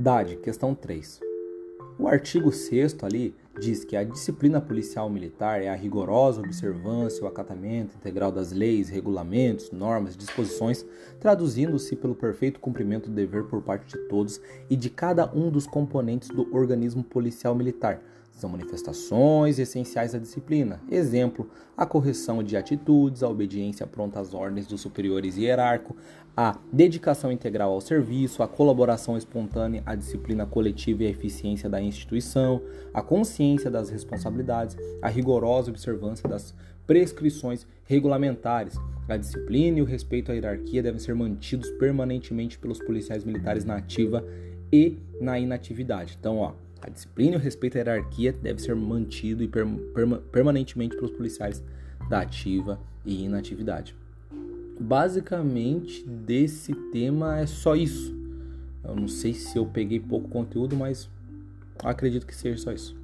Dade, questão 3. O artigo 6 ali diz que a disciplina policial militar é a rigorosa observância, o acatamento integral das leis, regulamentos, normas e disposições, traduzindo-se pelo perfeito cumprimento do dever por parte de todos e de cada um dos componentes do organismo policial militar, são manifestações essenciais da disciplina. Exemplo, a correção de atitudes, a obediência pronta às ordens dos superiores hierárquico, a dedicação integral ao serviço, a colaboração espontânea, a disciplina coletiva e a eficiência da instituição, a consciência das responsabilidades, a rigorosa observância das prescrições regulamentares. A disciplina e o respeito à hierarquia devem ser mantidos permanentemente pelos policiais militares na ativa e na inatividade. Então, ó, a disciplina e o respeito à hierarquia deve ser mantido e perma permanentemente pelos policiais da ativa e inatividade. Basicamente, desse tema é só isso. Eu não sei se eu peguei pouco conteúdo, mas acredito que seja só isso.